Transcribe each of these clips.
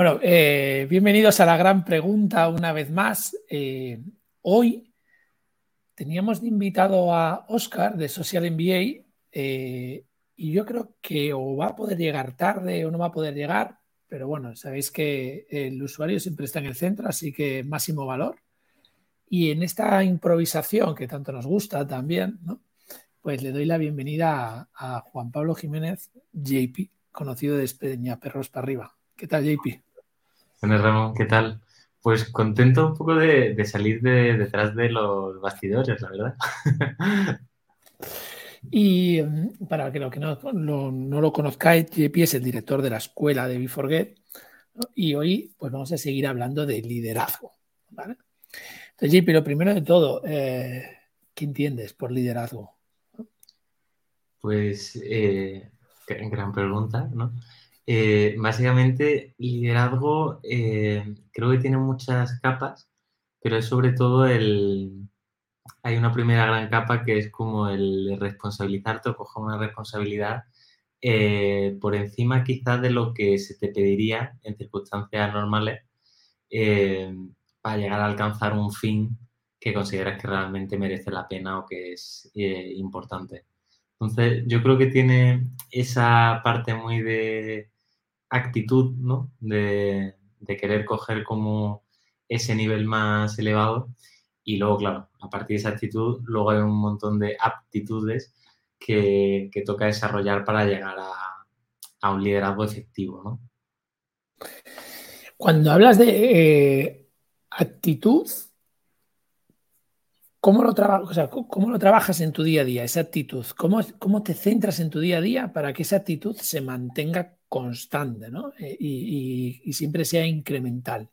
Bueno, eh, bienvenidos a la gran pregunta una vez más. Eh, hoy teníamos de invitado a Oscar de Social MBA eh, y yo creo que o va a poder llegar tarde o no va a poder llegar, pero bueno, sabéis que el usuario siempre está en el centro, así que máximo valor. Y en esta improvisación que tanto nos gusta también, pues le doy la bienvenida a, a Juan Pablo Jiménez, JP, conocido de Espeña Perros para arriba. ¿Qué tal, JP? Buenas, Ramón, ¿qué tal? Pues contento un poco de, salir de, detrás de los bastidores, la verdad. Y mm, para que lo que no, lo conozcáis, JP es el director de la escuela de Biforget y hoy pues vamos a seguir hablando de liderazgo. ¿vale? Entonces, JP, lo primero de todo, eh, ¿qué entiendes por liderazgo? Pues, eh, gran pregunta, ¿no? Eh, básicamente, liderazgo eh, creo que tiene muchas capas, pero es sobre todo el... Hay una primera gran capa que es como el responsabilizarte o coger una responsabilidad eh, por encima quizás de lo que se te pediría en circunstancias normales para llegar a alcanzar un fin que consideras que realmente merece la pena o que es importante. Entonces, yo creo que tiene esa parte muy de actitud, ¿no? De, querer coger como ese nivel más elevado. Y luego, claro, a partir de esa actitud, luego hay un montón de aptitudes que, toca desarrollar para llegar a, un liderazgo efectivo, ¿no? Cuando hablas de eh, actitud, ¿cómo lo, ¿cómo lo trabajas en tu día a día, esa actitud? ¿Cómo, ¿Cómo te centras en tu día a día para que esa actitud se mantenga constante ¿no? Eh, y, siempre sea incremental?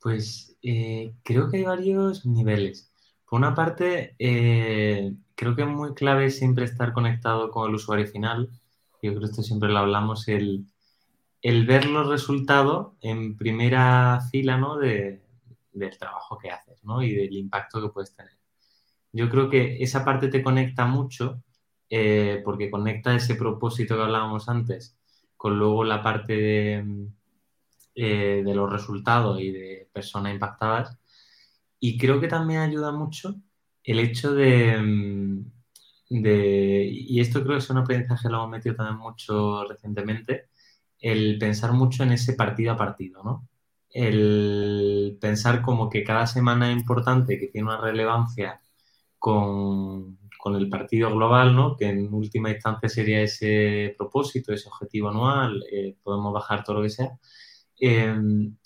Pues eh, creo que hay varios niveles. Por una parte, eh, creo que es muy clave siempre estar conectado con el usuario final. Yo creo que esto siempre lo hablamos, el, ver los resultados en primera fila ¿no? de, del trabajo que haces ¿no? y del impacto que puedes tener. Yo creo que esa parte te conecta mucho eh, porque conecta ese propósito que hablábamos antes con luego la parte de, eh, de los resultados y de personas impactadas. Y creo que también ayuda mucho el hecho de, de, y esto creo que es un aprendizaje que lo hemos metido también mucho recientemente, el pensar mucho en ese partido a partido, ¿no? El pensar como que cada semana es importante, que tiene una relevancia con, con el partido global, ¿no? que en última instancia sería ese propósito, ese objetivo anual, eh, podemos bajar todo lo que sea. Em,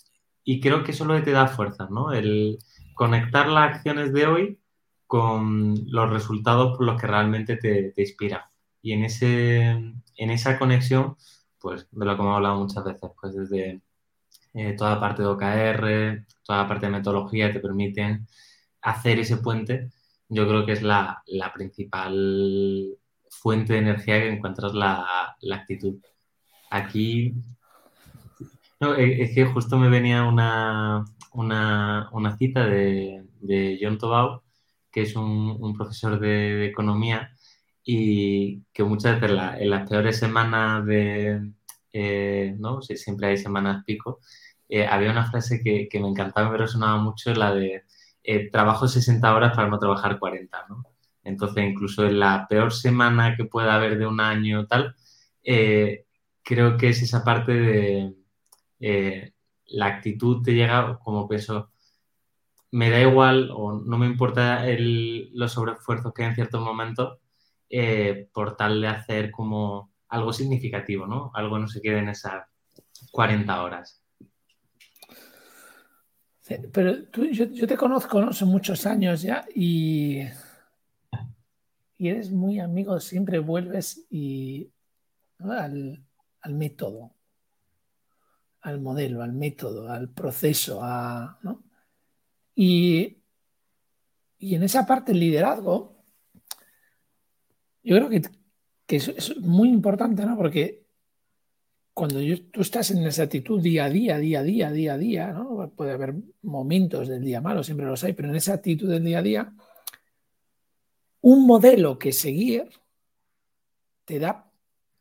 y creo que eso es lo que te da fuerza, ¿no? El conectar las acciones de hoy con los resultados por los que realmente te, te inspiran. Y en, ese, en esa conexión, pues de lo que hemos hablado muchas veces, pues desde eh, toda parte de OKR, toda parte de metodología te permiten hacer ese puente yo creo que es la, principal fuente de energía que encuentras la, actitud. Aquí, es que justo me venía una, una, cita de, de, John Tobau, que es un, profesor de, economía y que muchas veces en las peores semanas de, eh, ¿no? siempre hay semanas pico, eh, había una frase que, que me encantaba me resonaba mucho, la de eh, trabajo 60 horas para no trabajar 40, ¿no? Entonces, incluso en la peor semana que pueda haber de un año tal, eh, creo que es esa parte de eh, la actitud te llega como peso, me da igual o no me importa el, los sobreesfuerzos que hay en ciertos momentos por tal de hacer como algo significativo, ¿no? Algo no se quede en esas 40 horas. Pero tú, yo, te conozco, ¿no? Son muchos años ya y, y eres muy amigo, siempre vuelves y, al, método, al modelo, al método, al proceso, a, ¿no? y, y en esa parte el liderazgo, yo creo que, que es, muy importante, ¿no? Porque cuando tú estás en esa actitud día a día, día a día, día a día, ¿no? Puede haber momentos del día malo, siempre los hay, pero en esa actitud del día a día, un modelo que seguir te da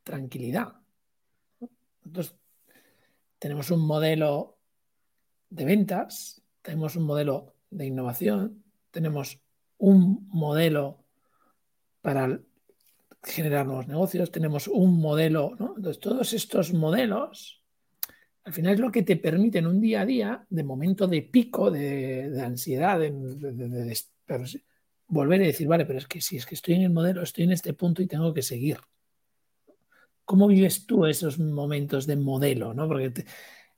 tranquilidad. Entonces, tenemos un modelo de ventas, tenemos un modelo de innovación, tenemos un modelo para generar nuevos negocios, tenemos un modelo, ¿no? Entonces, todos estos modelos, al final es lo que te permite en un día a día, de momento de pico, de, ansiedad, de, volver a decir, vale, pero es que si es que estoy en el modelo, estoy en este punto y tengo que seguir. ¿Cómo vives tú esos momentos de modelo? ¿no? Porque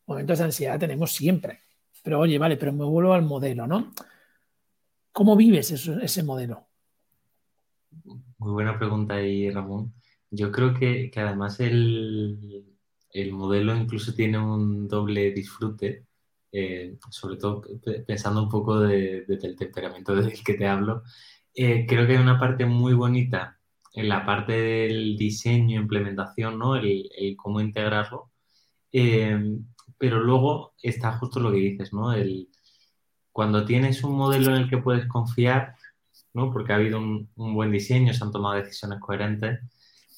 momentos de ansiedad tenemos siempre. Pero oye, vale, pero me vuelvo al modelo, ¿no? ¿Cómo vives ese modelo? Muy buena pregunta ahí, Ramón. Yo creo que, además el, modelo incluso tiene un doble disfrute, eh, sobre todo pensando un poco del temperamento del que te hablo. Eh, creo que hay una parte muy bonita en la parte del diseño, implementación, ¿no? El, cómo integrarlo. Eh, pero luego está justo lo que dices, ¿no? El, cuando tienes un modelo en el que puedes confiar, ¿no? Porque ha habido un, buen diseño, se han tomado decisiones coherentes,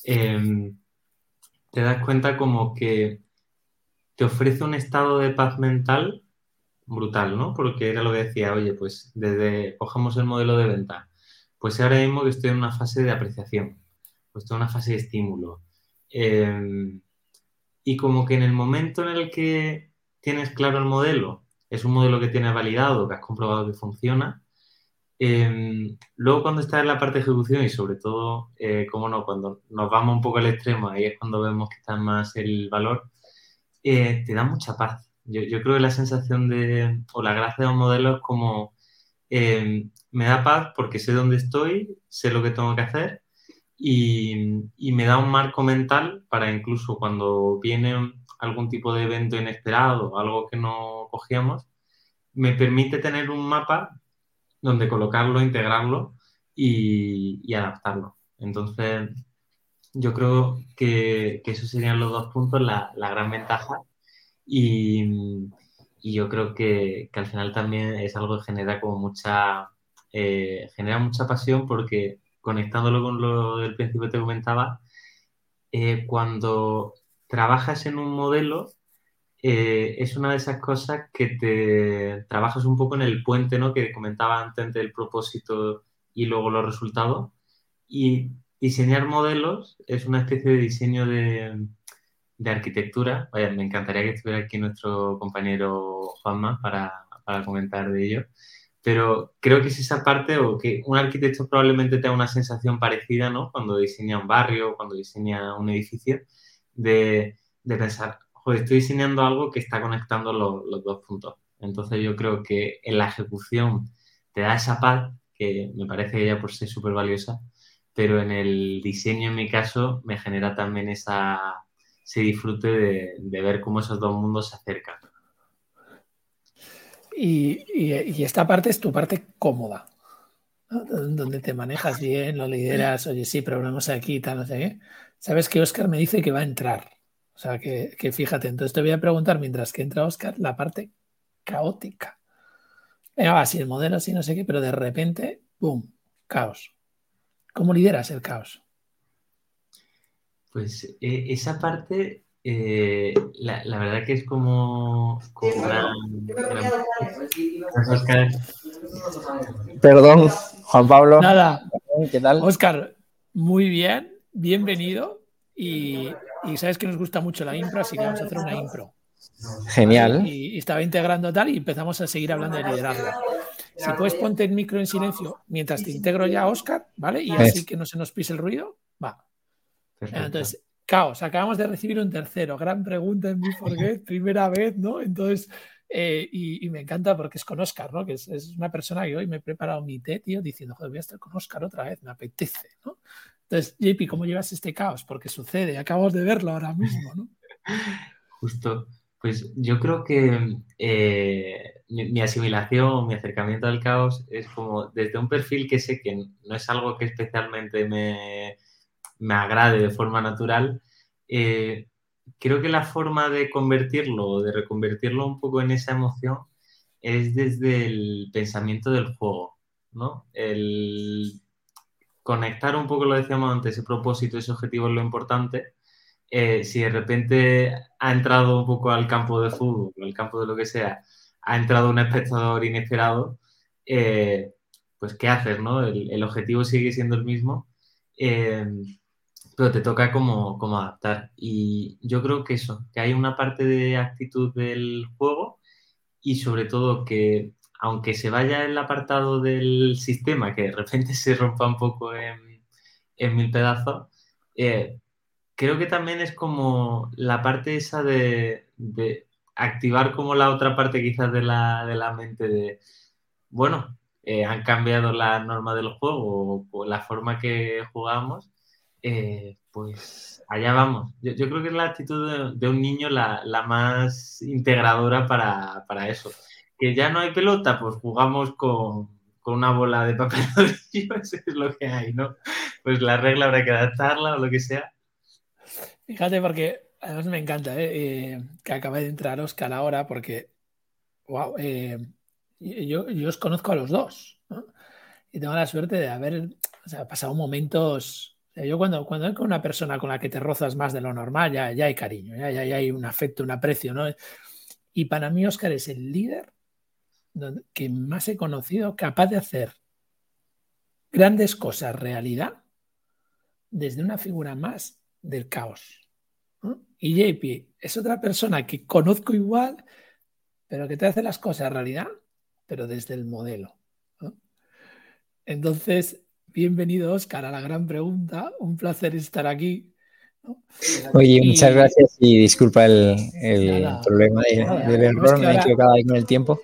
em, te das cuenta como que te ofrece un estado de paz mental brutal, ¿no? Porque era lo que decía, oye, pues desde, cogemos el modelo de venta, pues ahora mismo que estoy en una fase de apreciación, pues estoy en una fase de estímulo. Em, y como que en el momento en el que tienes claro el modelo, es un modelo que tienes validado, que has comprobado que funciona, em, luego cuando estás en la parte de ejecución y sobre todo, eh, como no, cuando nos vamos un poco al extremo, ahí es cuando vemos que está más el valor, eh, te da mucha paz. Yo, yo, creo que la sensación de, o la gracia de un modelo es como, em, me da paz porque sé dónde estoy, sé lo que tengo que hacer y, me da un marco mental para incluso cuando viene algún tipo de evento inesperado, algo que no cogíamos, me permite tener un mapa donde colocarlo, integrarlo y, adaptarlo. Entonces, yo creo que, esos serían los dos puntos, la, gran ventaja. Y, yo creo que, que, al final también es algo que genera como mucha eh, genera mucha pasión porque conectándolo con lo del principio te comentaba, eh, cuando trabajas en un modelo, eh, es una de esas cosas que te trabajas un poco en el puente, ¿no? Que comentaba antes entre el propósito y luego los resultados. Y diseñar modelos es una especie de diseño de, de arquitectura. Vaya, me encantaría que estuviera aquí nuestro compañero Juanma para, para comentar de ello pero creo que es esa parte o que un arquitecto probablemente tenga una sensación parecida, ¿no? Cuando diseña un barrio, cuando diseña un edificio, de, pensar, joder, estoy diseñando algo que está conectando los dos puntos. Entonces yo creo que en la ejecución te da esa paz, que me parece que ya por ser súper valiosa, pero en el diseño, en mi caso, me genera también esa, ese disfrute de, ver cómo esos dos mundos se acercan. Y, esta parte es tu parte cómoda, donde te manejas bien, lo lideras, oye, sí, pero vamos aquí tal, no sé qué. Sabes que Oscar me dice que va a entrar. O sea, que, fíjate, entonces te voy a preguntar, mientras que entra Oscar, la parte caótica. Venga, va, si el modelo así, no sé qué, pero de repente, ¡boom! Caos. ¿Cómo lideras el caos? Pues eh, esa parte eh, la, la, verdad que es como, Perdón, Juan Pablo. Nada. ¿Qué tal? Oscar, muy bien, bienvenido. Y, y, sabes que nos gusta mucho la impro, así que vamos a hacer una impro. Genial. Y, estaba integrando tal y empezamos a seguir hablando de liderazgo. Si puedes ponte el micro en silencio mientras te integro ya, Oscar, ¿vale? Y así que no se nos pise el ruido, va. Entonces, Caos, acabamos de recibir un tercero. Gran pregunta en mi Forget, primera vez, ¿no? Entonces, eh, y, me encanta porque es con Oscar, ¿no? Que es, una persona que hoy me he preparado mi té, tío, diciendo, joder, voy a estar con Oscar otra vez, me apetece, ¿no? Entonces, JP, ¿cómo llevas este caos? Porque sucede, acabamos de verlo ahora mismo, ¿no? Justo. Pues yo creo que eh, mi, asimilación, mi acercamiento al caos es como desde un perfil que sé que no es algo que especialmente me, me agrade de forma natural, eh, creo que la forma de convertirlo o de reconvertirlo un poco en esa emoción es desde el pensamiento del juego, ¿no? El conectar un poco, lo decíamos antes, ese propósito, ese objetivo es lo importante, eh, si de repente ha entrado un poco al campo de fútbol, al campo de lo que sea, ha entrado un espectador inesperado, eh, pues ¿qué haces? No? El, objetivo sigue siendo el mismo, eh, pero te toca como, como adaptar. Y yo creo que eso, que hay una parte de actitud del juego y sobre todo que aunque se vaya el apartado del sistema, que de repente se rompa un poco en, en mil pedazos, eh, creo que también es como la parte esa de, activar como la otra parte quizás de la, de la mente de, bueno, eh, han cambiado la norma del juego o, la forma que jugamos, eh, pues allá vamos. Yo, creo que es la actitud de, un niño la, más integradora para, para eso que ya no hay pelota, pues jugamos con, una bola de papel eso es lo que hay, ¿no? Pues la regla habrá que adaptarla o lo que sea. Fíjate, porque además me encanta ¿eh? Eh, que acabe de entrar Oscar ahora, porque, wow, eh, yo, os conozco a los dos, ¿no? Y tengo la suerte de haber pasado momentos. yo cuando, cuando hay con una persona con la que te rozas más de lo normal, ya, ya hay cariño, ya, ya, ya hay un afecto, un aprecio, ¿no? Y para mí Oscar es el líder que más he conocido capaz de hacer grandes cosas realidad desde una figura más del caos. Y JP es otra persona que conozco igual, pero que te hace las cosas realidad, pero desde el modelo. Entonces, bienvenido Oscar a la gran pregunta. Un placer estar aquí. Oye, muchas gracias y disculpa el, problema del error, me he equivocado ahí con el tiempo.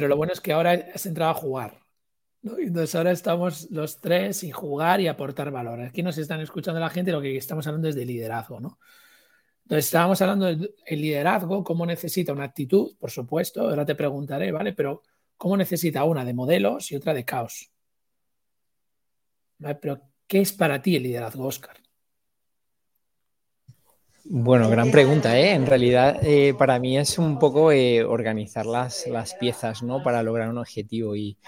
Pero lo bueno es que ahora has entrado a jugar. Entonces ahora estamos los tres sin jugar y aportar valor. Aquí nos están escuchando la gente, lo que estamos hablando es de liderazgo, ¿no? Entonces estábamos hablando del liderazgo, cómo necesita una actitud, por supuesto, ahora te preguntaré, ¿vale? Pero cómo necesita una de modelos y otra de caos. Pero, ¿qué es para ti el liderazgo, Oscar? Bueno, gran pregunta, ¿eh? En realidad, eh, para mí es un poco eh, organizar las, las, piezas, ¿no? Para lograr un objetivo y,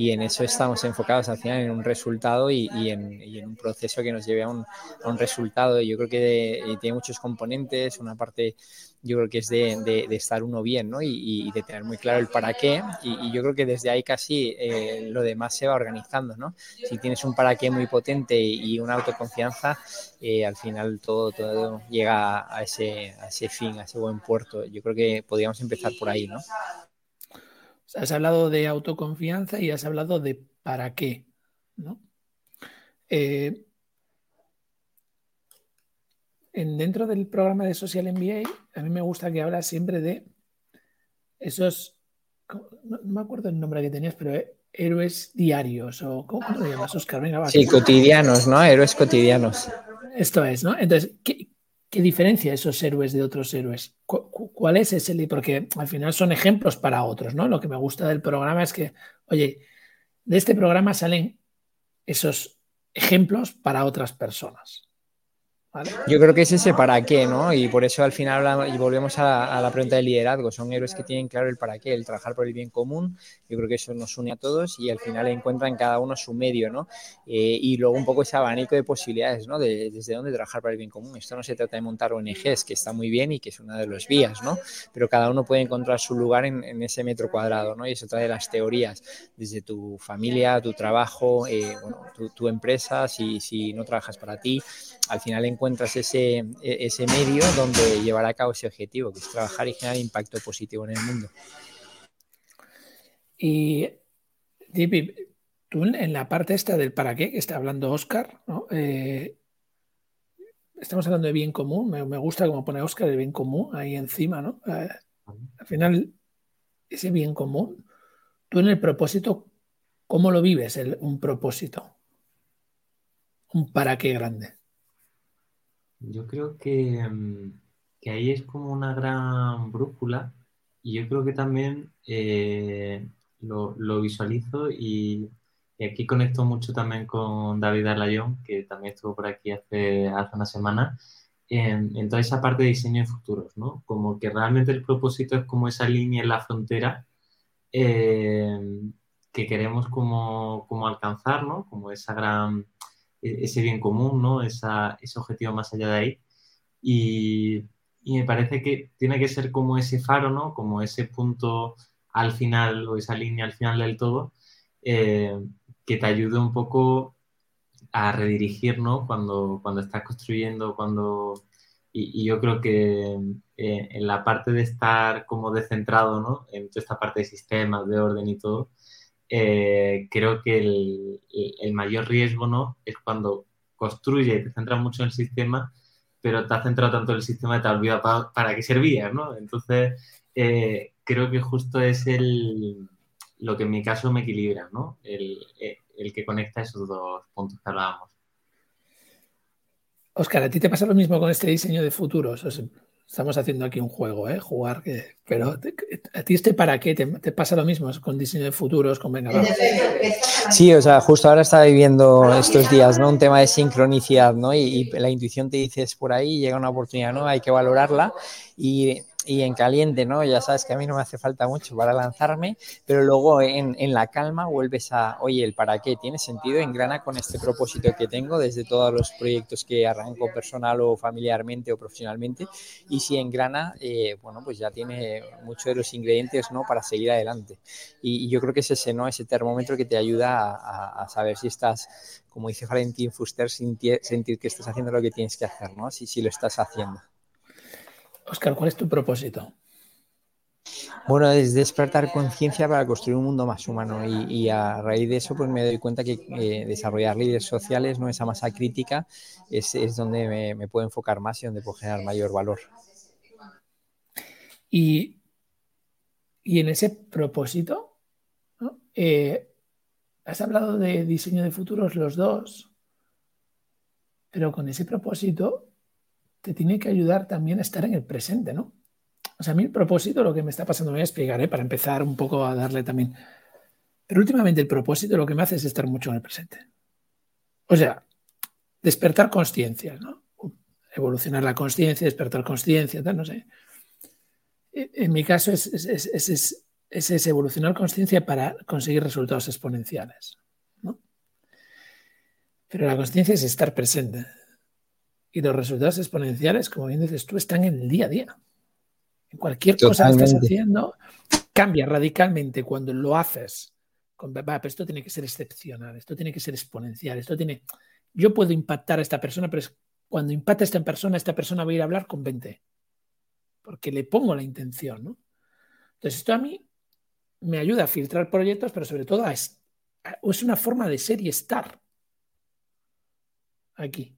y, en eso estamos enfocados al final en un resultado y, y, en, y en, un proceso que nos lleve a un, a un resultado. Yo creo que tiene muchos componentes, una parte yo creo que es de, estar uno bien, ¿no? Y, de tener muy claro el para qué. Y, yo creo que desde ahí casi eh, lo demás se va organizando, ¿no? Si tienes un para qué muy potente y una autoconfianza, eh, al final todo, todo llega a ese, a ese fin, a ese buen puerto. Yo creo que podríamos empezar por ahí, ¿no? Has hablado de autoconfianza y has hablado de para qué, ¿no? Eh, dentro del programa de Social MBA, a mí me gusta que hablas siempre de esos, no, me acuerdo el nombre que tenías, pero eh, héroes diarios, o ¿cómo, lo llamas, Oscar? Venga, Sí, cotidianos, ¿no? Héroes cotidianos. Esto es, ¿no? Entonces, ¿qué, diferencia esos héroes de otros héroes? ¿Cuál es ese? Porque al final son ejemplos para otros, ¿no? Lo que me gusta del programa es que, oye, de este programa salen esos ejemplos para otras personas. Yo creo que es ese para qué, ¿no? Y por eso al final y volvemos a, la pregunta del liderazgo. Son héroes que tienen claro el para qué, el trabajar por el bien común. Yo creo que eso nos une a todos y al final encuentran cada uno su medio, ¿no? Eh, y luego un poco ese abanico de posibilidades, ¿no? De, desde dónde trabajar para el bien común. Esto no se trata de montar ONGs, que está muy bien y que es una de las vías, ¿no? Pero cada uno puede encontrar su lugar en, ese metro cuadrado, ¿no? Y es otra de las teorías, desde tu familia, tu trabajo, eh, tu, empresa, si, si no trabajas para ti, al final encuentras ese, e, ese medio donde llevar a cabo ese objetivo, que es trabajar y generar impacto positivo en el mundo. Y, Dipi, tú en la parte esta del para qué que está hablando Oscar, eh, estamos hablando de bien común, me, gusta como pone Oscar el bien común ahí encima, ¿no? Eh, al final, ese bien común, tú en el propósito, ¿cómo lo vives un propósito? Un para qué grande. Yo creo que, mm, que, ahí es como una gran brújula y yo creo que también eh, lo, visualizo y, aquí conecto mucho también con David Arlayón, que también estuvo por aquí hace, hace una semana, en, toda esa parte de diseño de futuros, ¿no? Como que realmente el propósito es como esa línea en la frontera eh, que queremos como, como alcanzar, ¿no? Como esa gran ese bien común, ¿no? ese objetivo más allá de ahí. Y, me parece que tiene que ser como ese faro, ¿no? Como ese punto al final o esa línea al final del todo eh, que te ayude un poco a redirigir, ¿no? Cuando, cuando estás construyendo, cuando... Y, yo creo que eh, en la parte de estar como descentrado, ¿no? En toda esta parte de sistemas, de orden y todo, eh, creo que el, el, mayor riesgo, ¿no? Es cuando construye y te centras mucho en el sistema, pero te has centrado tanto en el sistema que te has olvidado para, qué servía, ¿no? Entonces, eh, creo que justo es el, lo que en mi caso me equilibra, ¿no? El, el que conecta esos dos puntos que hablábamos. Oscar, ¿a ti te pasa lo mismo con este diseño de futuros? Estamos haciendo aquí un juego, ¿eh? Jugar, pero ¿a ti este para qué? ¿Te, pasa lo mismo con diseño de futuros, con Venga, Sí, o sea, justo ahora estaba viviendo estos días, ¿no? Un tema de sincronicidad, ¿no? Y, la intuición te dice es por ahí, llega una oportunidad, ¿no? Hay que valorarla y y en caliente, ¿no? Ya sabes que a mí no me hace falta mucho para lanzarme, pero luego en, en, la calma vuelves a, oye, el para qué tiene sentido, engrana con este propósito que tengo desde todos los proyectos que arranco personal o familiarmente o profesionalmente, y si engrana, eh, bueno, pues ya tiene muchos de los ingredientes, ¿no? Para seguir adelante. Y, yo creo que es ese, ¿no? Ese termómetro que te ayuda a, a, saber si estás, como dice Valentín Fuster, sentir que estás haciendo lo que tienes que hacer, ¿no? Si, si lo estás haciendo. Oscar, ¿cuál es tu propósito? Bueno, es despertar conciencia para construir un mundo más humano y, a raíz de eso pues me doy cuenta que eh, desarrollar líderes sociales, no esa masa crítica, es, donde me, puedo enfocar más y donde puedo generar mayor valor. Y, en ese propósito, eh, has hablado de diseño de futuros los dos, pero con ese propósito te tiene que ayudar también a estar en el presente, ¿no? O sea, a mí el propósito, lo que me está pasando, me voy a explicar, ¿eh? para empezar un poco a darle también. Pero últimamente el propósito lo que me hace es estar mucho en el presente. O sea, despertar conciencia, ¿no? Evolucionar la conciencia, despertar conciencia, tal, no sé. E, en mi caso es, es, es, es evolucionar conciencia para conseguir resultados exponenciales. ¿no? Pero la conciencia es estar presente. Y los resultados exponenciales, como bien dices tú, están en el día a día. En cualquier cosa que estás haciendo, cambia radicalmente cuando lo haces. Con, va, pero esto tiene que ser excepcional, esto tiene que ser exponencial, esto tiene... Yo puedo impactar a esta persona, pero cuando impacta a esta persona, esta persona va a ir a hablar con 20. Porque le pongo la intención, ¿no? Entonces, esto a mí me ayuda a filtrar proyectos, pero sobre todo es una forma de ser y estar aquí.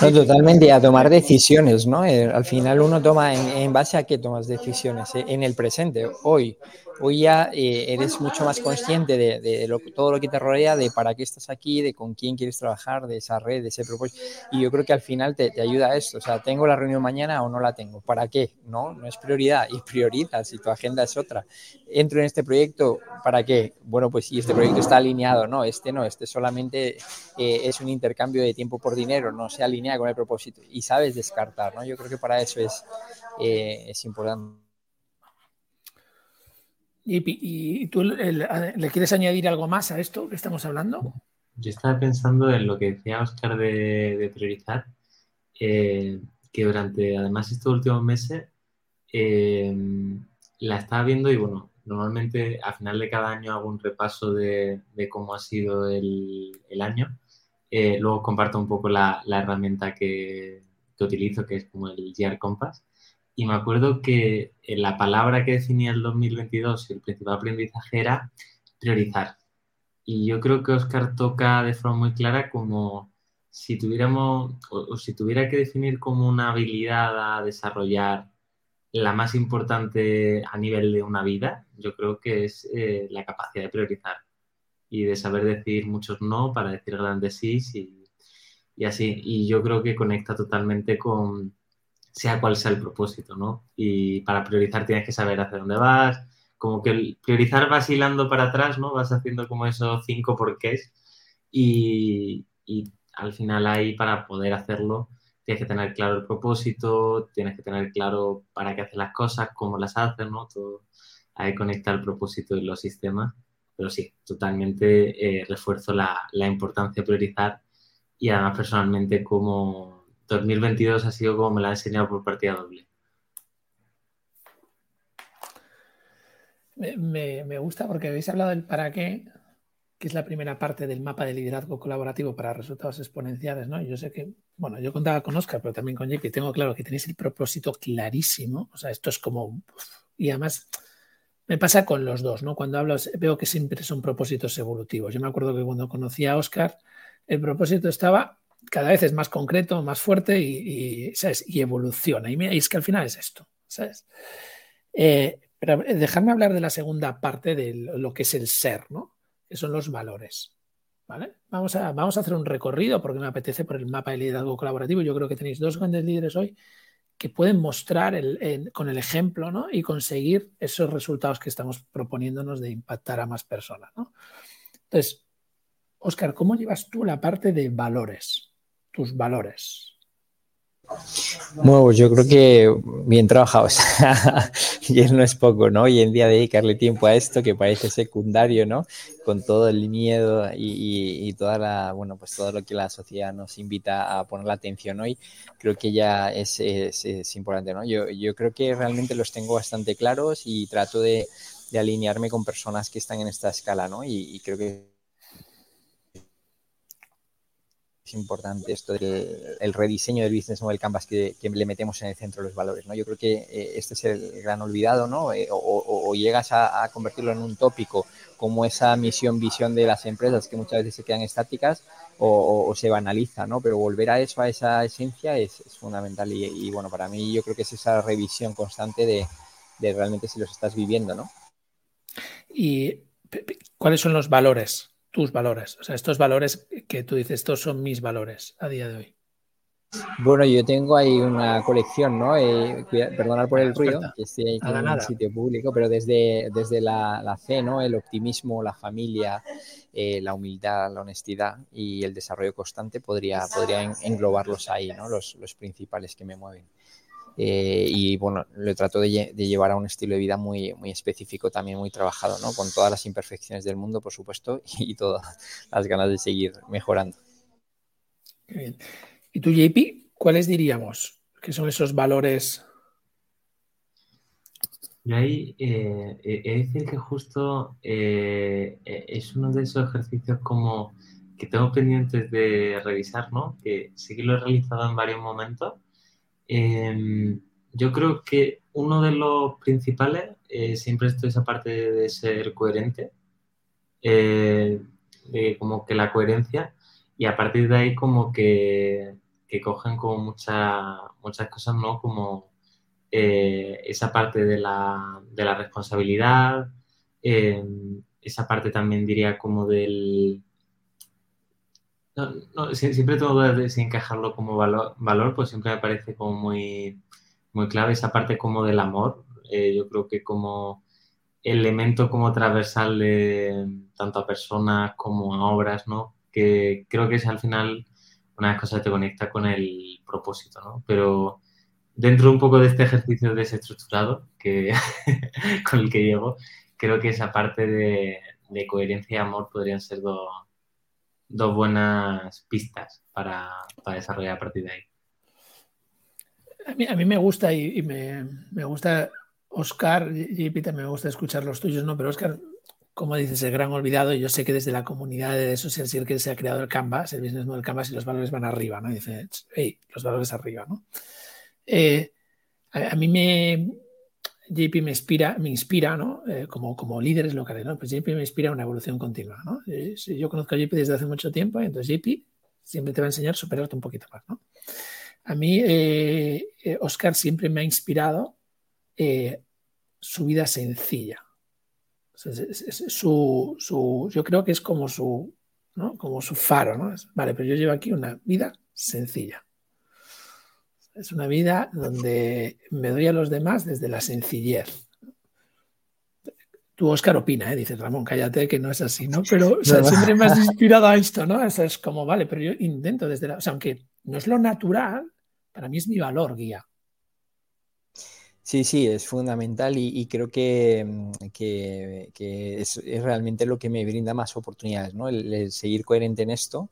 No, totalmente, a tomar decisiones, ¿no? Eh, al final uno toma en, base a qué tomas decisiones, eh, en el presente, hoy. Hoy ya eh, eres mucho más consciente de, todo lo que te rodea, de para qué estás aquí, de con quién quieres trabajar, de esa red, de ese propósito. Y yo creo que al final te, ayuda a esto. O sea, ¿tengo la reunión mañana o no la tengo? ¿Para qué? No, no es prioridad. Y priorizas si tu agenda es otra. Entro en este proyecto, ¿para qué? Bueno, pues si este proyecto está alineado, no, este no, este solamente es un intercambio de tiempo por dinero, no se alinea con el propósito y sabes descartar, ¿no? Yo creo que para eso es, eh, es importante. ¿Y, tú le quieres añadir algo más a esto que estamos hablando? Yo estaba pensando en lo que decía Oscar de, priorizar, eh, que durante además estos últimos meses eh, la estaba viendo y bueno, normalmente a final de cada año hago un repaso de, cómo ha sido el, año eh, luego comparto un poco la, la herramienta que, que, utilizo, que es como el GR Compass. Y me acuerdo que eh, la palabra que definía el 2022 y el principal aprendizaje era priorizar. Y yo creo que Oscar toca de forma muy clara como si tuviéramos, o, si tuviera que definir como una habilidad a desarrollar la más importante a nivel de una vida, yo creo que es eh, la capacidad de priorizar y de saber decir muchos no para decir grandes sí y, y así. Y yo creo que conecta totalmente con sea cual sea el propósito, ¿no? Y para priorizar tienes que saber hacia dónde vas, como que priorizar vas hilando para atrás, ¿no? Vas haciendo como esos cinco porqués y, y al final ahí para poder hacerlo tienes que tener claro el propósito, tienes que tener claro para qué haces las cosas, cómo las haces, ¿no? Todo, ahí conecta el propósito y los sistemas pero sí, totalmente eh, refuerzo la, importancia de priorizar y además personalmente cómo, 2022 ha sido como me la ha enseñado por partida doble. Me, gusta porque habéis hablado del para qué, que es la primera parte del mapa de liderazgo colaborativo para resultados exponenciales, ¿no? Yo sé que, bueno, yo contaba con Oscar, pero también con JP, tengo claro que tenéis el propósito clarísimo, o sea, esto es como, y además me pasa con los dos, ¿no? Cuando hablo, veo que siempre son propósitos evolutivos. Yo me acuerdo que cuando conocí a Oscar, el propósito estaba cada vez es más concreto, más fuerte y, y evoluciona. Y, es que al final es esto, ¿sabes? Eh, pero eh, dejarme hablar de la segunda parte de lo que es el ser, ¿no? Que son los valores. ¿Vale? Vamos a, vamos a hacer un recorrido porque me apetece por el mapa de liderazgo colaborativo. Yo creo que tenéis dos grandes líderes hoy que pueden mostrar con el ejemplo ¿no? y conseguir esos resultados que estamos proponiéndonos de impactar a más personas. ¿no? Entonces, Oscar, ¿cómo llevas tú la parte de valores? Tus valores. Bueno, yo creo que bien trabajados. y eso no es poco, ¿no? Hoy en día dedicarle tiempo a esto que parece secundario, ¿no? Con todo el miedo y, toda la, bueno, pues todo lo que la sociedad nos invita a poner la atención hoy, creo que ya es, es, importante, ¿no? Yo, yo creo que realmente los tengo bastante claros y trato de, alinearme con personas que están en esta escala, ¿no? y creo que importante esto del rediseño del business model canvas que, le metemos en el centro de los valores. ¿no? Yo creo que eh, este es el gran olvidado, ¿no? Eh, o, llegas a, convertirlo en un tópico como esa misión, visión de las empresas que muchas veces se quedan estáticas o, se banaliza, ¿no? Pero volver a eso, a esa esencia es, fundamental y, bueno, para mí yo creo que es esa revisión constante de realmente si los estás viviendo, ¿no? ¿Y cuáles son los valores tus valores? O sea, estos valores que tú dices, estos son mis valores a día de hoy. Bueno, yo tengo ahí una colección, ¿no? Eh, perdonar por el ruido, que estoy en un sitio público, pero desde, desde la, la, fe, ¿no? El optimismo, la familia, eh, la humildad, la honestidad y el desarrollo constante podría, podría englobarlos ahí, ¿no? Los, los principales que me mueven. Eh, y bueno, lo trato de, llevar a un estilo de vida muy, muy específico, también muy trabajado, ¿no? Con todas las imperfecciones del mundo, por supuesto, y todas las ganas de seguir mejorando. ¿Y tú, JP, cuáles diríamos que son esos valores? Yo ahí eh, he de decir que justo eh, es uno de esos ejercicios como que tengo pendientes de revisar, ¿no? Que sí que lo he realizado en varios momentos, Em, yo creo que uno de los principales, eh, siempre estoy esa parte de ser coherente, eh, como que la coherencia, y a partir de ahí como que, cogen como muchas cosas, ¿no? Como eh, esa parte de la, de la responsabilidad, em, esa parte también diría como del no, siempre tengo dudas de si encajarlo como valor, valor, pues siempre me parece como muy, muy clave esa parte como del amor. Eh, yo creo que como elemento como transversal de tanto a personas como a obras, ¿no? Que creo que es al final una de las cosas que te conecta con el propósito, ¿no? Pero dentro un poco de este ejercicio desestructurado que, con el que llego, creo que esa parte de, de coherencia y amor podrían ser dos dos buenas pistas para, desarrollar a partir de ahí. A mí, me gusta y, me, gusta Oscar, y también me gusta escuchar los tuyos, ¿no? Pero Oscar, como dices, el gran olvidado, yo sé que desde la comunidad de social que se ha creado el Canvas, el business model Canvas y los valores van arriba, ¿no? Dice, hey, los valores arriba, ¿no? Eh, a, mí me, JP me inspira, me inspira ¿no? Eh, como, como líderes locales. ¿no? Pues JP me inspira una evolución continua. ¿no? Eh, yo conozco a JP desde hace mucho tiempo, entonces JP siempre te va a enseñar a superarte un poquito más. ¿no? A mí, eh, Oscar siempre me ha inspirado su vida sencilla. Su, su, yo creo que es como su, ¿no? como su faro. ¿no? Vale, pero yo llevo aquí una vida sencilla. Es una vida donde me doy a los demás desde la sencillez. Tú, Oscar, opina, ¿eh? dices, Ramón, cállate que no es así, ¿no? Pero siempre me has inspirado a esto, ¿no? Eso es como, vale, pero yo intento desde la... O sea, aunque no es lo natural, para mí es mi valor guía. Sí, sí, es fundamental y, creo que, que, es, realmente lo que me brinda más oportunidades, ¿no? el, seguir coherente en esto,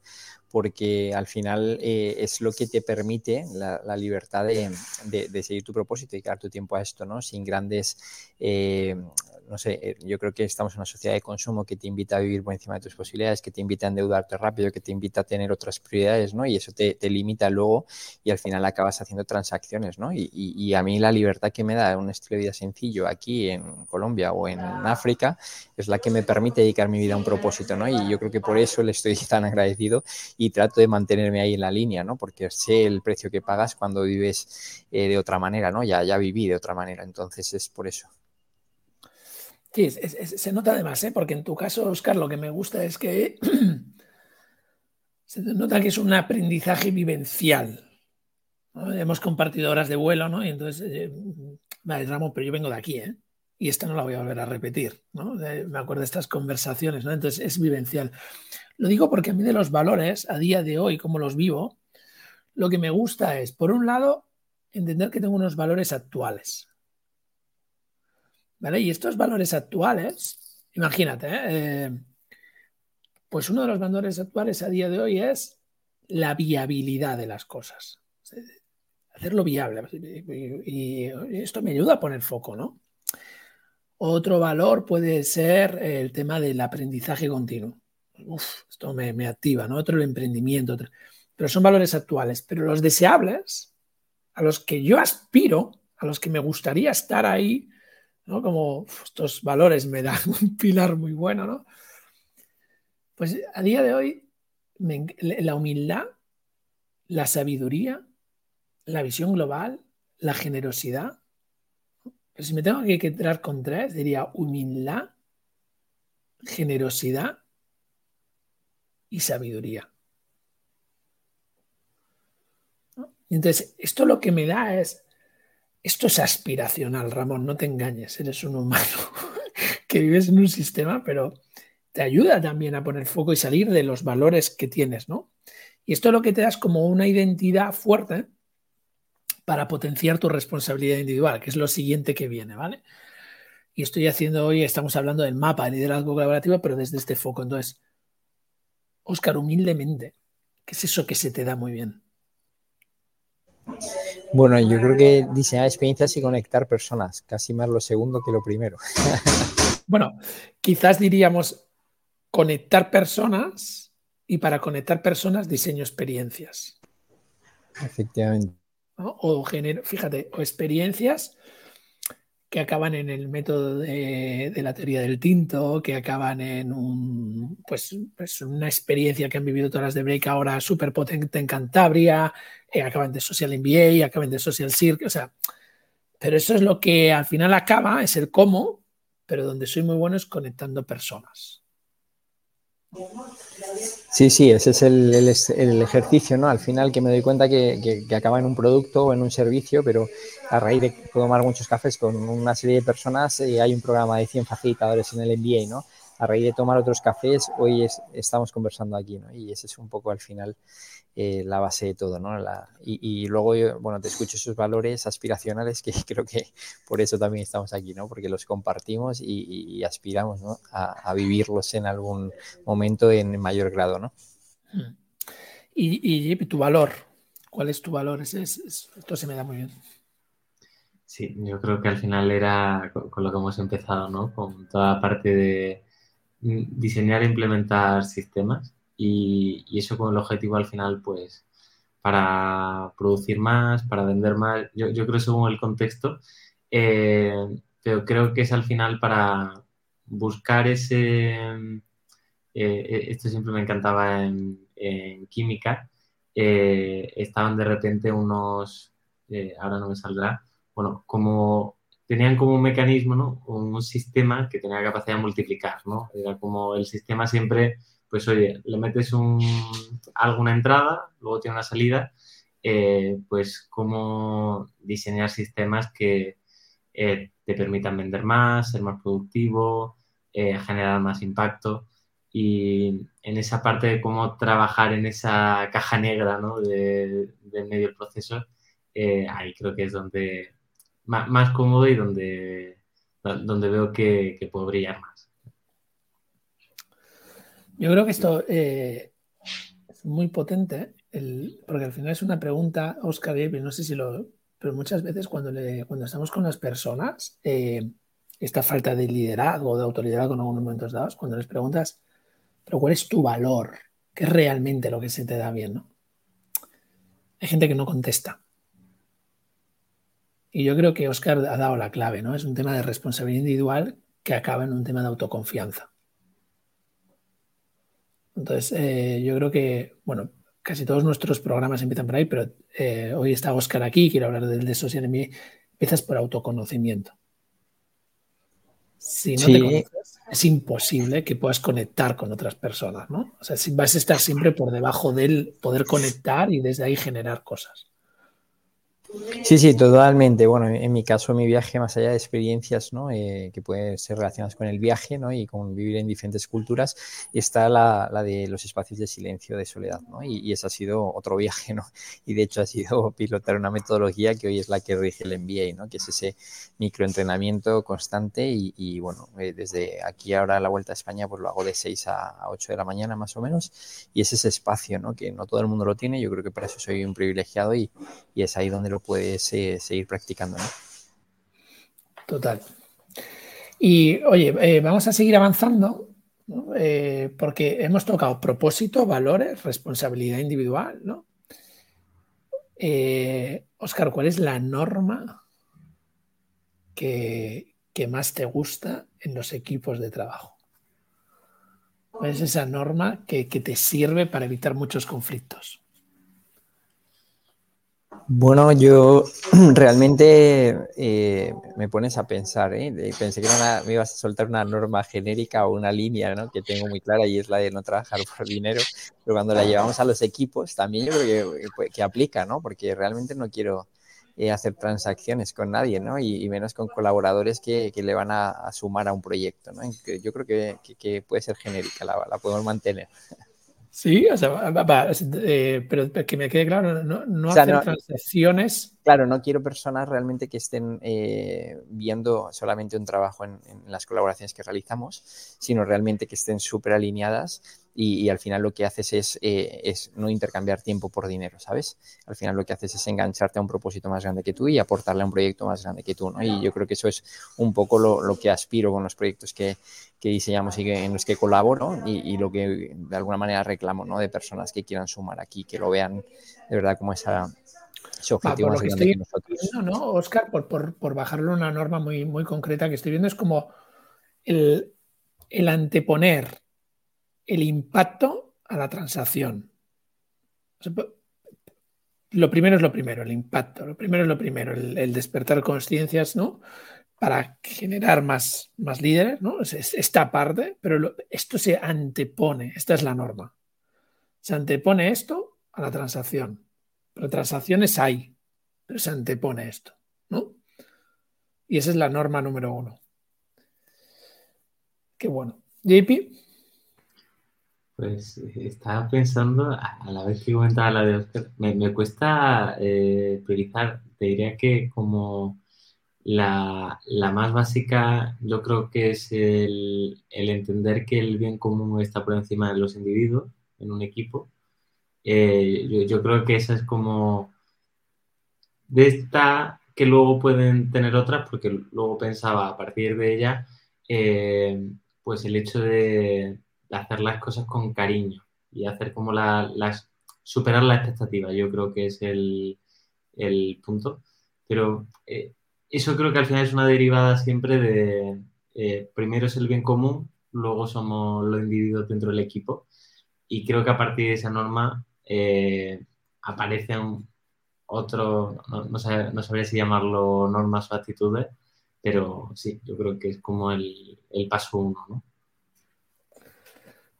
porque al final eh, es lo que te permite la, libertad de, seguir tu propósito y dar tu tiempo a esto, ¿no? Sin grandes eh, no sé, eh, yo creo que estamos en una sociedad de consumo que te invita a vivir por encima de tus posibilidades, que te invita a endeudarte rápido, que te invita a tener otras prioridades, ¿no? Y eso te, limita luego y al final acabas haciendo transacciones, ¿no? Y, a mí la libertad que me da un estilo de vida sencillo aquí en Colombia o en África es la que me permite dedicar mi vida a un propósito, ¿no? Y yo creo que por eso le estoy tan agradecido y trato de mantenerme ahí en la línea, ¿no? Porque sé el precio que pagas cuando vives eh, de otra manera, ¿no? Ya, ya viví de otra manera, entonces es por eso. Sí, se nota además, ¿eh? porque en tu caso, Oscar, lo que me gusta es que se nota que es un aprendizaje vivencial. Hemos compartido horas de vuelo, ¿no? Y entonces, eh, vale, Ramón, pero yo vengo de aquí, ¿eh? Y esta no la voy a volver a repetir, ¿no? me acuerdo de estas conversaciones, ¿no? Entonces, es vivencial. Lo digo porque a mí de los valores, a día de hoy, como los vivo, lo que me gusta es, por un lado, entender que tengo unos valores actuales. Y estos valores actuales, imagínate, ¿eh? Eh, pues uno de los valores actuales a día de hoy es la viabilidad de las cosas. Hacerlo viable. Y, esto me ayuda a poner foco, ¿no? Otro valor puede ser el tema del aprendizaje continuo. Uf, esto me, activa, ¿no? Otro el emprendimiento. Pero son valores actuales. Pero los deseables, a los que yo aspiro, a los que me gustaría estar ahí, como estos valores me dan un pilar muy bueno, ¿no? Pues a día de hoy, la humildad, la sabiduría, la visión global, la generosidad. Pero si me tengo que quedar con tres, diría humildad, generosidad y sabiduría. Entonces, esto lo que me da es esto es aspiracional, Ramón, no te engañes, eres un humano que vives en un sistema, pero te ayuda también a poner foco y salir de los valores que tienes, ¿no? Y esto es lo que te das como una identidad fuerte para potenciar tu responsabilidad individual, que es lo siguiente que viene, ¿vale? Y estoy haciendo hoy, estamos hablando del mapa de liderazgo colaborativo, pero desde este foco. Entonces, Óscar, humildemente, ¿qué es eso que se te da muy bien? Bueno, yo creo que diseñar experiencias y conectar personas, casi más lo segundo que lo primero. bueno, quizás diríamos conectar personas y para conectar personas diseño experiencias. Efectivamente. O genero, fíjate, o experiencias que acaban en el método de, la teoría del tinto, que acaban en un, pues, pues, una experiencia que han vivido todas las de Break ahora súper potente en Cantabria, eh, acaban de Social MBA, acaban de Social Circle, o sea, pero eso es lo que al final acaba, es el cómo, pero donde soy muy bueno es conectando personas. Sí, sí, ese es el, ejercicio, ¿no? Al final que me doy cuenta que, acaba en un producto o en un servicio, pero a raíz de tomar muchos cafés con una serie de personas, eh, hay un programa de 100 facilitadores en el MBA, ¿no? A raíz de tomar otros cafés, hoy estamos conversando aquí, ¿no? Y ese es un poco al final eh, la base de todo, ¿no? y, luego, bueno, te escucho esos valores aspiracionales que creo que por eso también estamos aquí, ¿no? Porque los compartimos y, aspiramos, ¿no? A, vivirlos en algún momento en mayor grado, ¿no? Hmm. Y, tu valor, ¿cuál es tu valor? esto se me da muy bien. Sí, yo creo que al final era con, lo que hemos empezado, ¿no? Con toda la parte de diseñar e implementar sistemas y, eso con el objetivo al final, pues, para producir más, para vender más, yo, yo creo según el contexto, eh, pero creo que es al final para buscar ese, eh, eh, esto siempre me encantaba en, química, estaban de repente unos, ahora no me saldrá, bueno, como tenían como un mecanismo, ¿no? Un sistema que tenía capacidad de multiplicar, ¿no? Era como el sistema siempre pues oye, le metes un, alguna entrada, luego tiene una salida, eh, pues cómo diseñar sistemas que eh, te permitan vender más, ser más productivo, eh, generar más impacto. Y en esa parte de cómo trabajar en esa caja negra ¿no? de, medio del proceso, ahí creo que es donde más, cómodo y donde, donde veo que, que puedo brillar más. Yo creo que esto, eh, es muy potente, porque al final es una pregunta, Oscar y no sé si lo... Pero muchas veces cuando, le, cuando estamos con las personas, eh, esta falta de liderazgo de autoridad en algunos momentos dados, cuando les preguntas, pero ¿cuál es tu valor? ¿Qué es realmente lo que se te da bien? ¿no? Hay gente que no contesta. Y yo creo que Oscar ha dado la clave, ¿no? Es un tema de responsabilidad individual que acaba en un tema de autoconfianza. Entonces, eh, yo creo que, bueno, casi todos nuestros programas empiezan por ahí, pero eh, hoy está Oscar aquí, quiero hablar del de Social Media. Empiezas por autoconocimiento. Si no te conoces, es imposible que puedas conectar con otras personas, ¿no? O sea, si vas a estar siempre por debajo del poder conectar y desde ahí generar cosas. Sí, sí, totalmente. Bueno, en mi caso, mi viaje, más allá de experiencias ¿no? Eh, que pueden ser relacionadas con el viaje ¿no? y con vivir en diferentes culturas, está la, la de los espacios de silencio, de soledad. ¿no? Y, y, ese ha sido otro viaje. ¿no? Y de hecho ha sido pilotar una metodología que hoy es la que rige el MBA, ¿no? que es ese microentrenamiento constante. Y, bueno, eh, desde aquí ahora la vuelta a España, pues lo hago de 6 a 8 de la mañana más o menos. Y es ese espacio ¿no? que no todo el mundo lo tiene. Yo creo que para eso soy un privilegiado y, y es ahí donde lo puedes eh, seguir practicando. ¿no? Total. Y oye, eh, vamos a seguir avanzando eh, porque hemos tocado propósito, valores, responsabilidad individual, ¿no? Oscar, ¿cuál es la norma que, que más te gusta en los equipos de trabajo? ¿Cuál es esa norma que, que te sirve para evitar muchos conflictos? Bueno, yo realmente eh, me pones a pensar, ¿eh? pensé que una, me ibas a soltar una norma genérica o una línea ¿no? que tengo muy clara y es la de no trabajar por dinero, pero cuando la llevamos a los equipos también yo creo que, que aplica, ¿no? porque realmente no quiero eh, hacer transacciones con nadie ¿no? y, menos con colaboradores que, que le van a, a, sumar a un proyecto. ¿no? Yo creo que, que puede ser genérica, la, la podemos mantener. Sí, o sea, va, va, eh, pero que me quede claro, no, no o sea, no, transacciones. Claro, no quiero personas realmente que estén eh, viendo solamente un trabajo en, las colaboraciones que realizamos, sino realmente que estén súper alineadas y, al final lo que haces es, eh, es, no intercambiar tiempo por dinero, ¿sabes? Al final lo que haces es engancharte a un propósito más grande que tú y aportarle a un proyecto más grande que tú, ¿no? Y yo creo que eso es un poco lo, que aspiro con los proyectos que, que diseñamos y en los que colaboro y, y, lo que de alguna manera reclamo, ¿no? De personas que quieran sumar aquí, que lo vean de verdad como esa, objetivo ah, que, que. Viendo, ¿no, Oscar? Por, por, por bajarlo una norma muy, muy concreta que estoy viendo, es como el, el anteponer el impacto a la transacción. Lo primero es lo primero, el impacto. Lo primero es lo primero, el, el despertar conciencias, ¿no? Para generar más, más líderes, ¿no? Es, es esta parte, pero lo, esto se antepone, esta es la norma. Se antepone esto a la transacción. Pero transacciones hay, pero se antepone esto, ¿no? Y esa es la norma número uno. Qué bueno. JP. Pues estaba pensando, a la vez que comentaba la de Oscar, me, me cuesta eh, priorizar. Te diría que como la, la, más básica yo creo que es el, el, entender que el bien común está por encima de los individuos en un equipo. Eh, yo, yo, creo que esa es como de esta que luego pueden tener otras, porque luego pensaba a partir de ella, eh, pues el hecho de hacer las cosas con cariño y hacer como la, las, superar la expectativa, yo creo que es el, el punto. Pero eh, eso creo que al final es una derivada siempre de, eh, primero es el bien común, luego somos los individuos dentro del equipo y creo que a partir de esa norma eh, aparecen otros, no, no, sab no, sabría si llamarlo normas o actitudes, pero sí, yo creo que es como el, el paso uno, ¿no?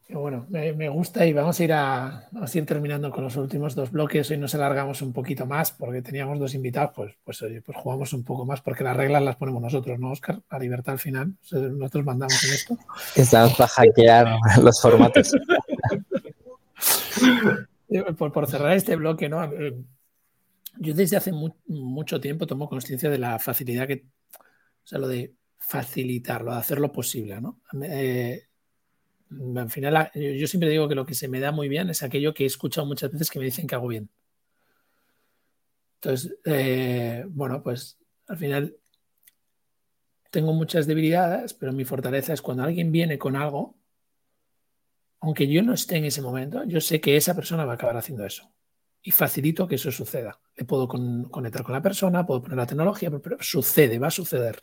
Bueno, me, me, gusta y vamos a, ir a, vamos a ir terminando con los últimos dos bloques. Hoy nos alargamos un poquito más porque teníamos dos invitados, pues, pues oye, pues jugamos un poco más porque las reglas las ponemos nosotros, ¿no, Oscar? La libertad al final, nosotros mandamos en esto. Estamos para hackear los formatos. por, por, cerrar este bloque, ¿no? Yo desde hace mu mucho tiempo tomo conciencia de la facilidad que, o sea, lo de facilitarlo, de hacerlo posible, ¿no? Eh, al final, yo siempre digo que lo que se me da muy bien es aquello que he escuchado muchas veces que me dicen que hago bien. Entonces, eh, bueno, pues al final tengo muchas debilidades, pero mi fortaleza es cuando alguien viene con algo, aunque yo no esté en ese momento, yo sé que esa persona va a acabar haciendo eso. Y facilito que eso suceda. Le puedo conectar con la persona, puedo poner la tecnología, pero sucede, va a suceder.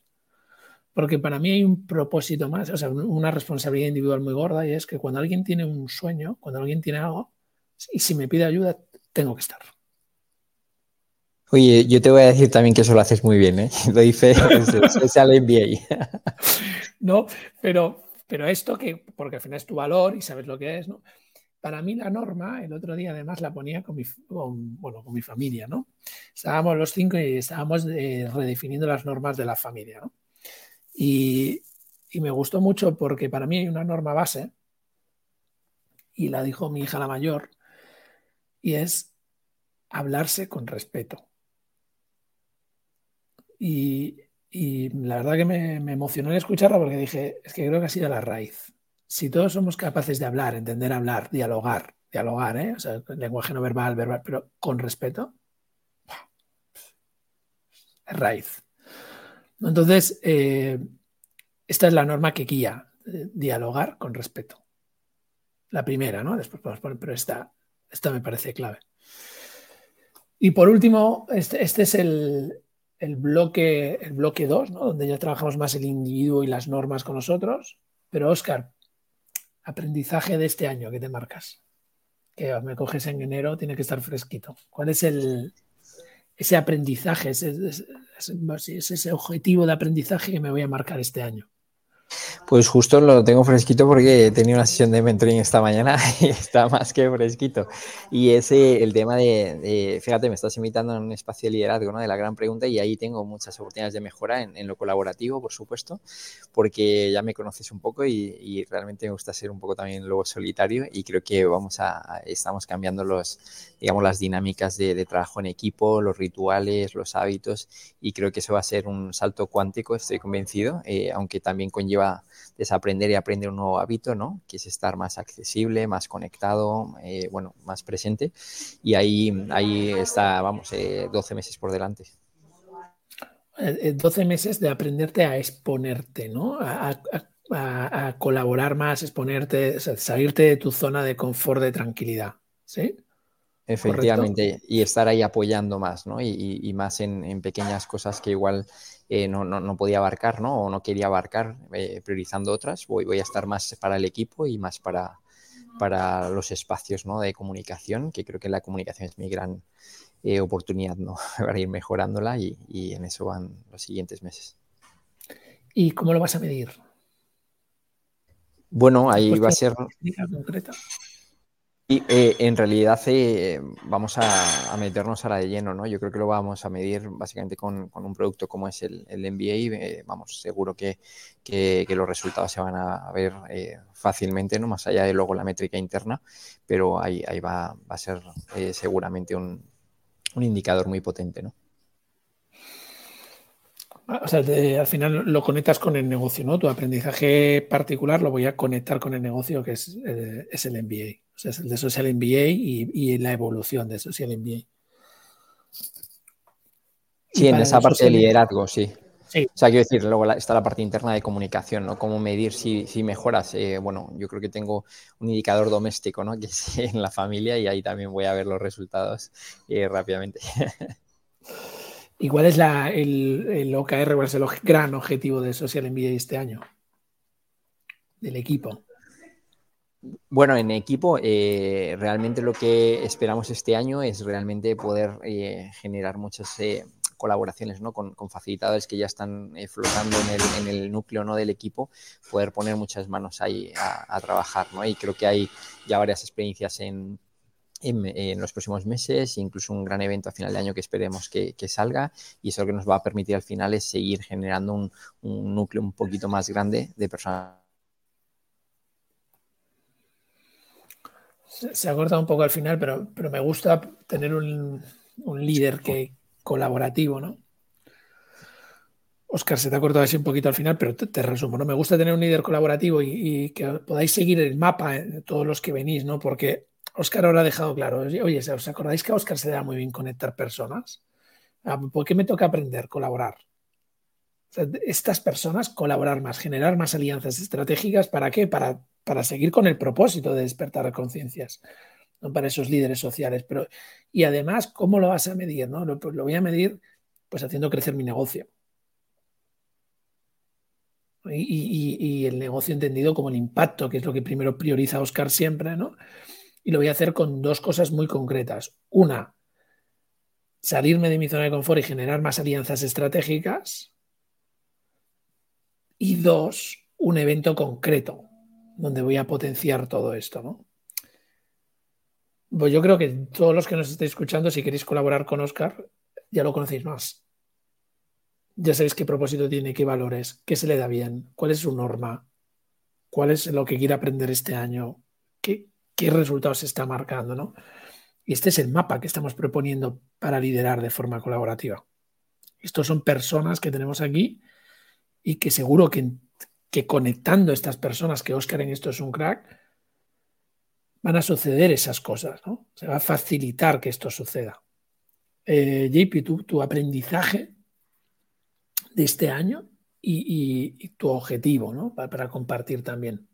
Porque para mí hay un propósito más, o sea, una responsabilidad individual muy gorda y es que cuando alguien tiene un sueño, cuando alguien tiene algo, y si me pide ayuda, tengo que estar. Oye, yo te voy a decir también que eso lo haces muy bien, ¿eh? Lo dice al MBA. No, pero, pero esto que, porque al final es tu valor y sabes lo que es, ¿no? Para mí la norma, el otro día además la ponía con mi, bueno, con mi familia, ¿no? Estábamos los cinco y estábamos eh, redefiniendo las normas de la familia, ¿no? Y, me gustó mucho porque para mí hay una norma base, y la dijo mi hija la mayor, y es hablarse con respeto. Y, la verdad que me, me, emocionó escucharla porque dije, es que creo que ha sido la raíz. Si todos somos capaces de hablar, entender hablar, dialogar, dialogar, ¿eh? o sea, lenguaje no verbal, verbal, pero con respeto, es raíz. Entonces, eh, esta es la norma que guía, eh, dialogar con respeto. La primera, ¿no? Después podemos poner, pero esta, esta me parece clave. Y por último, este, este es el, bloque el bloque 2, ¿no? donde ya trabajamos más el individuo y las normas con nosotros. Pero, Oscar, aprendizaje de este año que te marcas. Que me coges en enero, tiene que estar fresquito. ¿Cuál es el, ese aprendizaje, ese, ese, objetivo de aprendizaje que me voy a marcar este año? Pues justo lo tengo fresquito porque he tenido una sesión de mentoring esta mañana y está más que fresquito. Y ese, el tema de, fíjate, me estás invitando en un espacio de liderazgo, ¿no? De la gran pregunta y ahí tengo muchas oportunidades de mejora en, lo colaborativo, por supuesto, porque ya me conoces un poco y, realmente me gusta ser un poco también luego solitario y creo que vamos a, estamos cambiando los, digamos, las dinámicas de, trabajo en equipo, los rituales, los hábitos y creo que eso va a ser un salto cuántico, estoy convencido, eh, aunque también conlleva desaprender y aprender un nuevo hábito, ¿no? Que es estar más accesible, más conectado, eh, bueno, más presente. Y ahí, ahí está, vamos, 12 eh, meses por delante. 12 eh, meses de aprenderte a exponerte, ¿no? A, colaborar más, exponerte, salirte de tu zona de confort, de tranquilidad, ¿sí? Efectivamente, y estar ahí apoyando más, ¿no? Y, más en, pequeñas cosas que igual eh, no, podía abarcar, ¿no? O no quería abarcar, eh, priorizando otras. Voy, voy a estar más para el equipo y más para, para los espacios ¿no? de comunicación, que creo que la comunicación es mi gran eh, oportunidad ¿no? para ir mejorándola y, y, en eso van los siguientes meses. ¿Y cómo lo vas a medir? Bueno, ahí va a ser... Concreta? Y eh, en realidad eh, vamos a, meternos ahora de lleno, ¿no? Yo creo que lo vamos a medir básicamente con, un producto como es el, el MBA. Eh, vamos, seguro que, los resultados se van a ver fácilmente, ¿no? Más allá de luego la métrica interna, pero ahí, ahí va, va a ser seguramente un, un indicador muy potente, ¿no? Ah, o sea, al final lo conectas con el negocio, ¿no? Tu aprendizaje particular lo voy a conectar con el negocio que es, es el MBA. O sea, es el de Social MBA y, la evolución de Social MBA. Sí, en esa parte de liderazgo, sí. Sí. O sea, quiero decir, luego está la parte interna de comunicación, ¿no? Cómo medir si, si mejoras. Eh, bueno, yo creo que tengo un indicador doméstico, ¿no? Que es en la familia y ahí también voy a ver los resultados eh, rápidamente. ¿Y cuál es la, el, el, OKR, cuál es el gran objetivo de Social MBA este año? Del equipo. Bueno, en equipo, eh, realmente lo que esperamos este año es realmente poder eh, generar muchas eh, colaboraciones ¿no? con, facilitadores que ya están flotando en el, núcleo ¿no? del equipo, poder poner muchas manos ahí a, trabajar. ¿no? Y creo que hay ya varias experiencias en, en, los próximos meses, incluso un gran evento a final de año que esperemos que, salga y eso lo que nos va a permitir al final es seguir generando un, un núcleo un poquito más grande de personas se, ha cortado un poco al final, pero, pero me gusta tener un, líder que colaborativo, ¿no? Oscar, se te ha cortado así un poquito al final, pero te, resumo. ¿no? Me gusta tener un líder colaborativo y, que podáis seguir el mapa en todos los que venís, ¿no? Porque Oscar ahora ha dejado claro, oye, ¿os acordáis que a Oscar se da muy bien conectar personas? Ah, ¿Por qué me toca aprender, colaborar? estas personas colaborar más, generar más alianzas estratégicas, ¿para qué? Para, para seguir con el propósito de despertar conciencias, ¿no? para esos líderes sociales. Pero, y además, ¿cómo lo vas a medir? No? Lo, pues lo voy a medir pues haciendo crecer mi negocio. Y, el negocio entendido como el impacto, que es lo que primero prioriza Oscar siempre, ¿no? Y lo voy a hacer con dos cosas muy concretas. Una, salirme de mi zona de confort y generar más alianzas estratégicas. Y dos, un evento concreto donde voy a potenciar todo esto, ¿no? Pues yo creo que todos los que nos estéis escuchando, si queréis colaborar con Oscar, ya lo conocéis más. Ya sabéis qué propósito tiene, qué valores, qué se le da bien, cuál es su norma, cuál es lo que quiere aprender este año, qué, resultados se está marcando, ¿no? Y este es el mapa que estamos proponiendo para liderar de forma colaborativa. Estos son personas que tenemos aquí y que seguro que, que conectando estas personas, que Oscar en esto es un crack, van a suceder esas cosas, ¿no? Se va a facilitar que esto suceda. Eh, JP, tu, aprendizaje de este año y, tu objetivo, ¿no? Para, compartir también.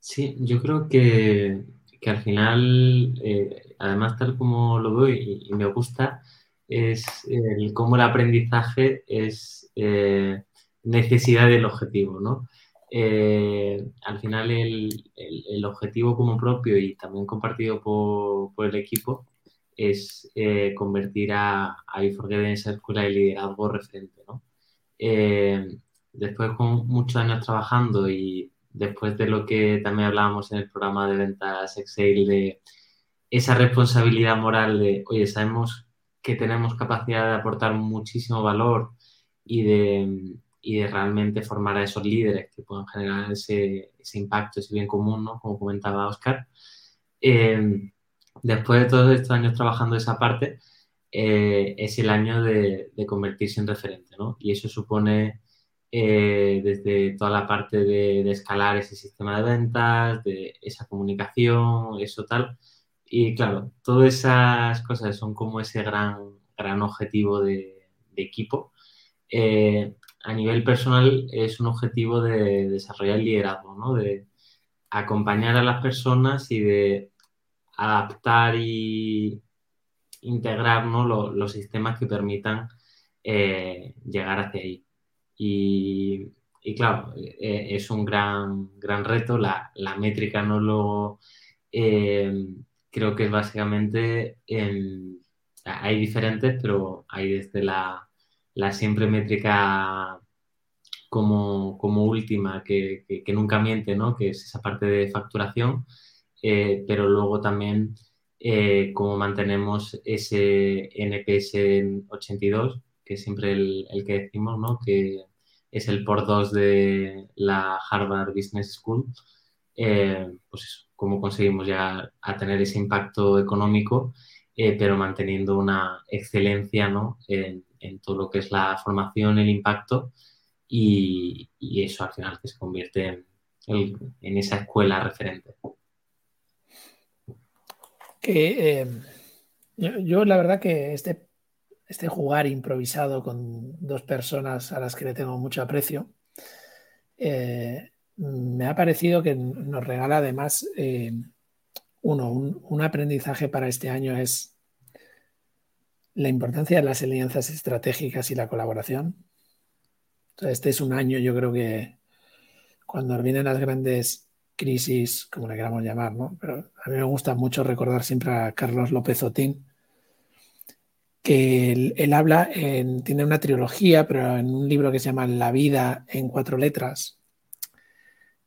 Sí, yo creo que, al final, eh, además tal como lo veo y, me gusta, es el, cómo el aprendizaje es eh, necesidad del objetivo, ¿no? al final el, objetivo como propio y también compartido por, por el equipo es eh, convertir a, a en esa escuela de liderazgo referente. ¿no? Eh, después con muchos años trabajando y después de lo que también hablábamos en el programa de ventas Excel, de esa responsabilidad moral de, oye, sabemos que tenemos capacidad de aportar muchísimo valor y de, y de realmente formar a esos líderes que puedan generar ese, ese impacto, ese bien común, ¿no? como comentaba Oscar. Eh, después de todos estos años trabajando esa parte, eh, es el año de, convertirse en referente, ¿no? Y eso supone eh, desde toda la parte de, escalar ese sistema de ventas, de esa comunicación, eso tal. Y claro, todas esas cosas son como ese gran, gran objetivo de, equipo. Eh, a nivel personal es un objetivo de desarrollar el liderazgo, ¿no? De acompañar a las personas y de adaptar y integrar los sistemas que permitan eh, llegar hacia ahí. Y, claro, eh, es un gran, gran reto. La, métrica no lo... Eh, creo que es básicamente... hay diferentes, pero hay desde la, siempre métrica como, como última, que, que, nunca miente, ¿no? que es esa parte de facturación, eh, pero luego también eh, cómo mantenemos ese NPS en 82, que es siempre el, el, que decimos, ¿no? que es el por dos de la Harvard Business School, eh, pues cómo conseguimos llegar a tener ese impacto económico, pero manteniendo una excelencia ¿no? en, en, todo lo que es la formación, el impacto y, eso al final se convierte en, esa escuela referente. Que eh, yo, la verdad que este, este jugar improvisado con dos personas a las que le tengo mucho aprecio, eh, me ha parecido que nos regala además, eh, uno, un, aprendizaje para este año es la importancia de las alianzas estratégicas y la colaboración. este es un año, yo creo que cuando vienen las grandes crisis, como le queramos llamar, ¿no? Pero a mí me gusta mucho recordar siempre a Carlos López Otín, que él, habla, en, tiene una trilogía, pero en un libro que se llama La vida en cuatro letras,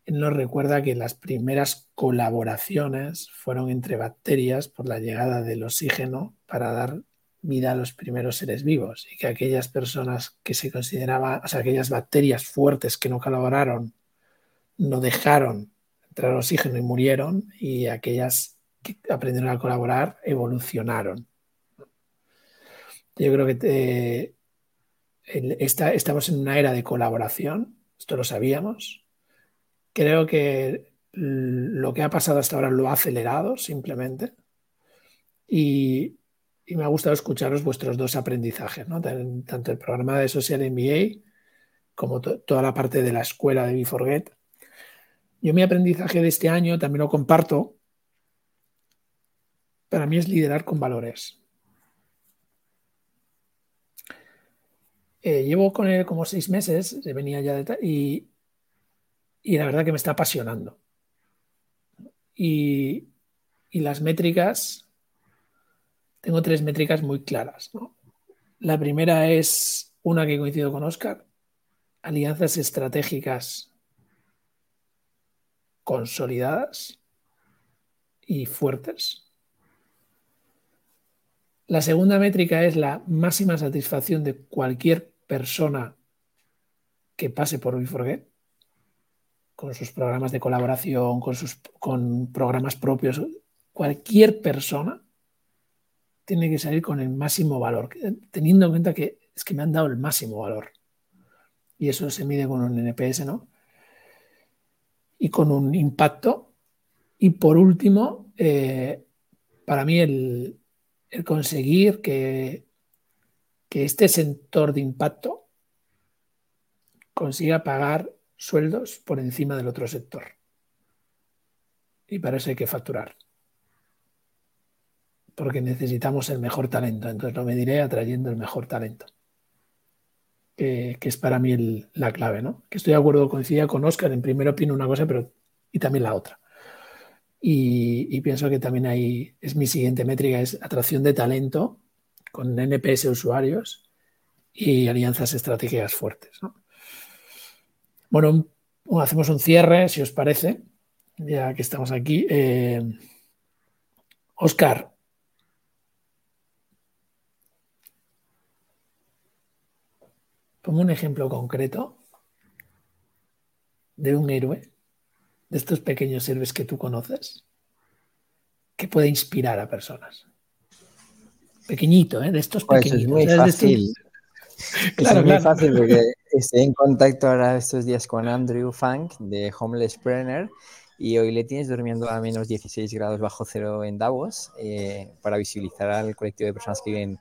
él nos recuerda que las primeras colaboraciones fueron entre bacterias por la llegada del oxígeno para dar vida a los primeros seres vivos y que aquellas personas que se consideraban, o sea, aquellas bacterias fuertes que no colaboraron, no dejaron entraron oxígeno y murieron y aquellas que aprendieron a colaborar evolucionaron. Yo creo que estamos en una era de colaboración, esto lo sabíamos. Creo que lo que ha pasado hasta ahora lo ha acelerado simplemente. Y, me ha gustado escucharos vuestros dos aprendizajes, tanto el programa de Social MBA como toda la parte de la escuela de BeForget. Yo mi aprendizaje de este año también lo comparto. Para mí es liderar con valores. Eh, llevo con él como seis meses, venía ya de y, y la verdad que me está apasionando. Y, las métricas, tengo tres métricas muy claras. La primera es una que coincido con Oscar, alianzas estratégicas consolidadas y fuertes. La segunda métrica es la máxima satisfacción de cualquier persona que pase por WeForget, con sus programas de colaboración, con sus con programas propios. Cualquier persona tiene que salir con el máximo valor, teniendo en cuenta que es que me han dado el máximo valor. Y eso se mide con un NPS, ¿no? Y con un impacto. Y por último, eh, para mí el, conseguir que este sector de impacto consiga pagar sueldos por encima del otro sector. Y para eso hay que facturar. Porque necesitamos el mejor talento. Entonces lo mediré atrayendo el mejor talento. Que, es para mí la clave, ¿no? Que estoy de acuerdo, coincidía con Oscar. En primero opino una cosa, pero y también la otra. Y, pienso que también ahí es mi siguiente métrica, es atracción de talento con NPS usuarios y alianzas estratégicas fuertes. Bueno, hacemos un cierre, si os parece, ya que estamos aquí. Oscar. Pongo un ejemplo concreto de un héroe de estos pequeños héroes que tú conoces que puede inspirar a personas? Pequeñito, ¿eh? de estos pues pequeñitos. Es muy fácil. es muy fácil porque estoy en contacto ahora estos días con Andrew Funk de Homeless Planner y hoy le tienes durmiendo a menos 16 grados bajo cero en Davos eh, para visibilizar al colectivo de personas que viven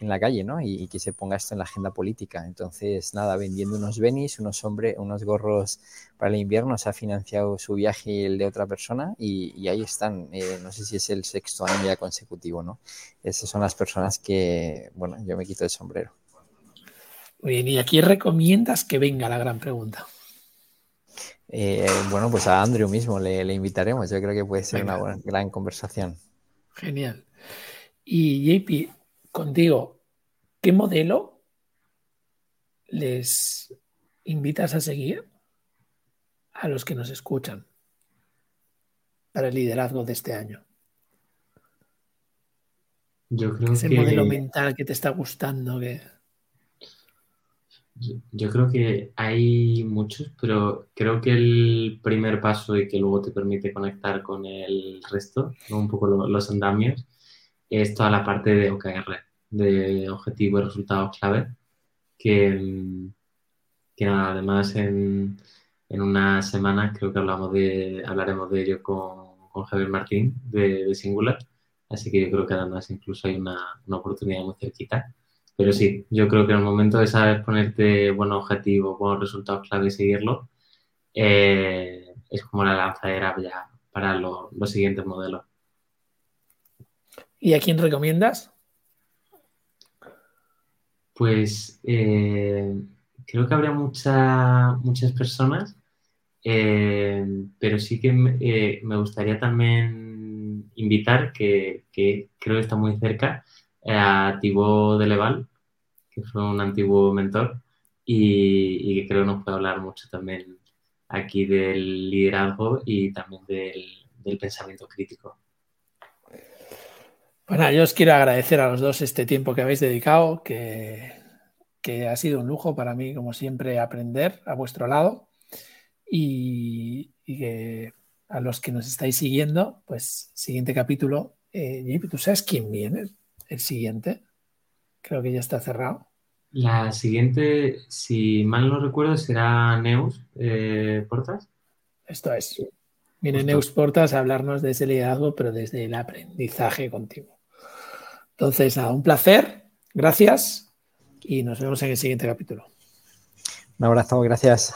en la calle, ¿no? Y, que se ponga esto en la agenda política. Entonces, nada, vendiendo unos benis, unos hombres, unos gorros para el invierno, se ha financiado su viaje y el de otra persona y, ahí están. Eh, no sé si es el sexto año ya consecutivo, ¿no? Esas son las personas que, bueno, yo me quito el sombrero. Muy bien, y aquí recomiendas que venga la gran pregunta. Eh, bueno, pues a Andrew mismo le, invitaremos. Yo creo que puede ser una gran conversación. Genial. Y JP, contigo, ¿qué modelo les invitas a seguir a los que nos escuchan para el liderazgo de este año? Yo creo Ese modelo mental que te está gustando. Que... Yo, creo que hay muchos, pero creo que el primer paso y que luego te permite conectar con el resto, un poco los andamios, es toda la parte de OKR de objetivos y resultados clave, que, que además en, en, una semana creo que hablamos de, hablaremos de ello con, con Javier Martín de, Singular, así que yo creo que además incluso hay una, una, oportunidad muy cerquita. Pero sí, yo creo que en el momento de saber ponerte buenos objetivos, buenos resultados clave y seguirlo, eh, es como la lanzadera ya para los siguientes modelos. ¿Y a quién recomiendas? Pues eh, creo que habría muchas personas, eh, pero sí que eh, me gustaría también invitar, que, creo que está muy cerca, a Thibaut de Leval, que fue un antiguo mentor y, que creo que nos puede hablar mucho también aquí del liderazgo y también del pensamiento crítico. Bueno, yo os quiero agradecer a los dos este tiempo que habéis dedicado, que, ha sido un lujo para mí, como siempre, aprender a vuestro lado y, que a los que nos estáis siguiendo, pues siguiente capítulo, eh, ¿tú sabes quién viene? El siguiente, creo que ya está cerrado. La siguiente, si mal no recuerdo, será Neus eh, Portas. Esto es. Viene Neus Portas a hablarnos de ese liderazgo, pero desde el aprendizaje continuo. Entonces, a un placer, gracias y nos vemos en el siguiente capítulo. Un abrazo, gracias.